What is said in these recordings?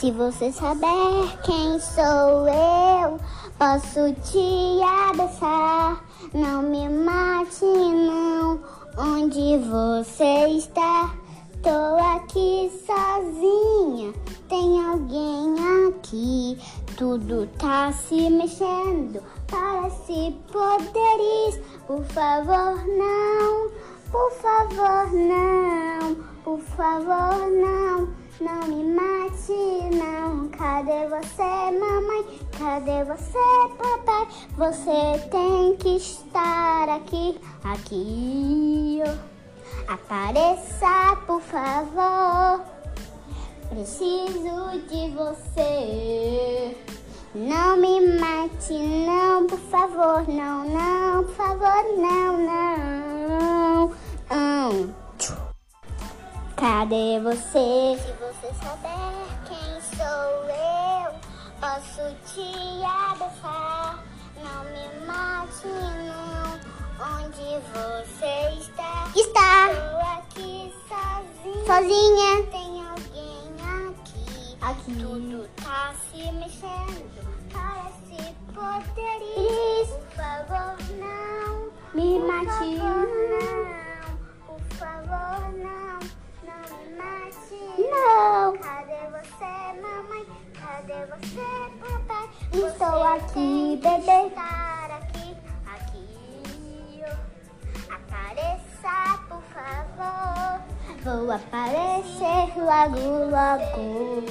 Se você saber quem sou eu, posso te abraçar. Não me mate, não. Onde você está? Tô aqui sozinha. Tem alguém aqui? Tudo tá se mexendo. Parece poderes. Por favor, não. Por favor, não. Por favor, não. Não me mate, não. Cadê você, mamãe? Cadê você, papai? Você tem que estar aqui, aqui. Apareça, por favor. Preciso de você. Não me mate, não, por favor, não, não, por favor, não, não. Cadê você? Saber quem sou eu, posso te abraçar. Não me mate, não. Onde você está? Está. Estou aqui sozinha. Sozinha. Tem alguém aqui. Aqui. Tudo tá se mexendo. Aqui, bebê. Estar aqui, aqui. Apareça, por favor. Vou aparecer logo, logo.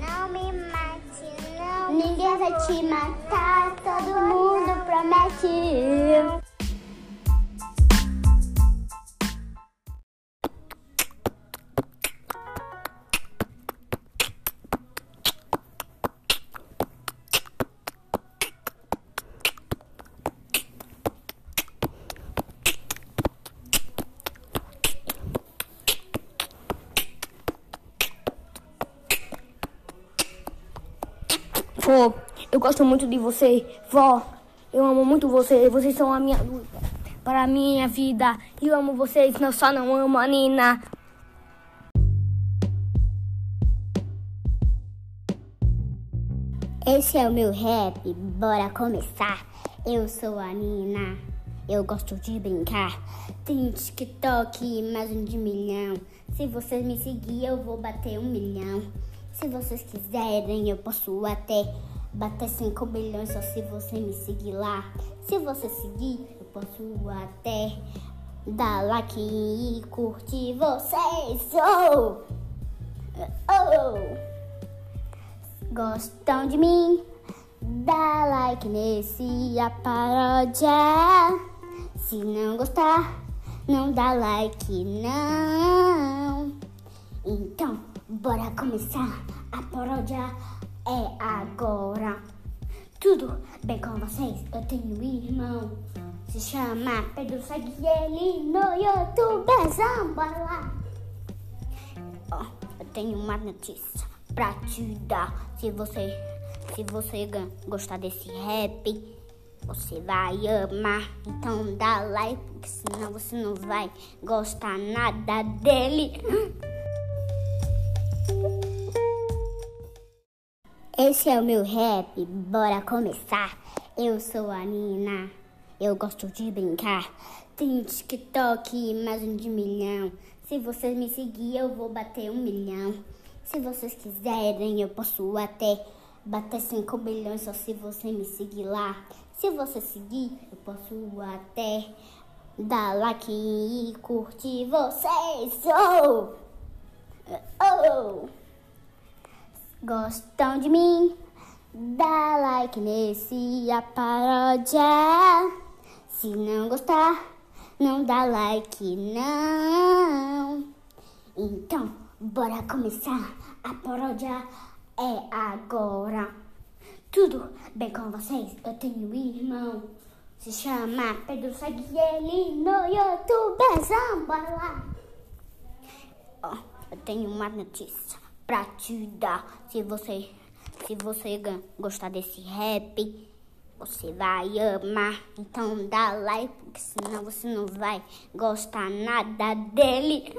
Não me mate, não. Ninguém vai te matar, todo mundo promete. Vô, eu gosto muito de você. Vó, eu amo muito você. Vocês são a minha luz para a minha vida. Eu amo vocês, não só não amo a Nina. Esse é o meu rap, bora começar. Eu sou a Nina, eu gosto de brincar. Tem TikTok, mais um de milhão. Se vocês me seguir, eu vou bater um milhão. Se vocês quiserem, eu posso até bater 5 milhões só se você me seguir lá. Se você seguir, eu posso até dar like e curtir vocês. Oh! Oh! Gostam de mim? Dá like nesse a paródia. Se não gostar, não dá like não. Então, bora começar. A paródia é agora. Tudo bem com vocês? Eu tenho um irmão. Se chama Pedro, segue ele no YouTube. Bora lá. Ó, eu tenho uma notícia pra te dar. Se você, se você gostar desse rap, você vai amar. Então dá like, porque senão você não vai gostar nada dele. Esse é o meu rap, bora começar. Eu sou a Nina, eu gosto de brincar. Tem TikTok, mais um de milhão. Se vocês me seguir, eu vou bater um milhão. Se vocês quiserem, eu posso até bater 5 milhões só se você me seguir lá. Se você seguir, eu posso até dar like e curtir vocês. Oh! Oh! Gostam de mim? Dá like nesse a paródia. Se não gostar, não dá like não. Então, bora começar. A paródia é agora. Tudo bem com vocês? Eu tenho um irmão. Se chama Pedro, segue ele no YouTube. Bora lá. Ó, eu tenho uma notícia pra te dar. Se você, se você gostar desse rap, você vai amar. Então dá like, porque senão você não vai gostar nada dele.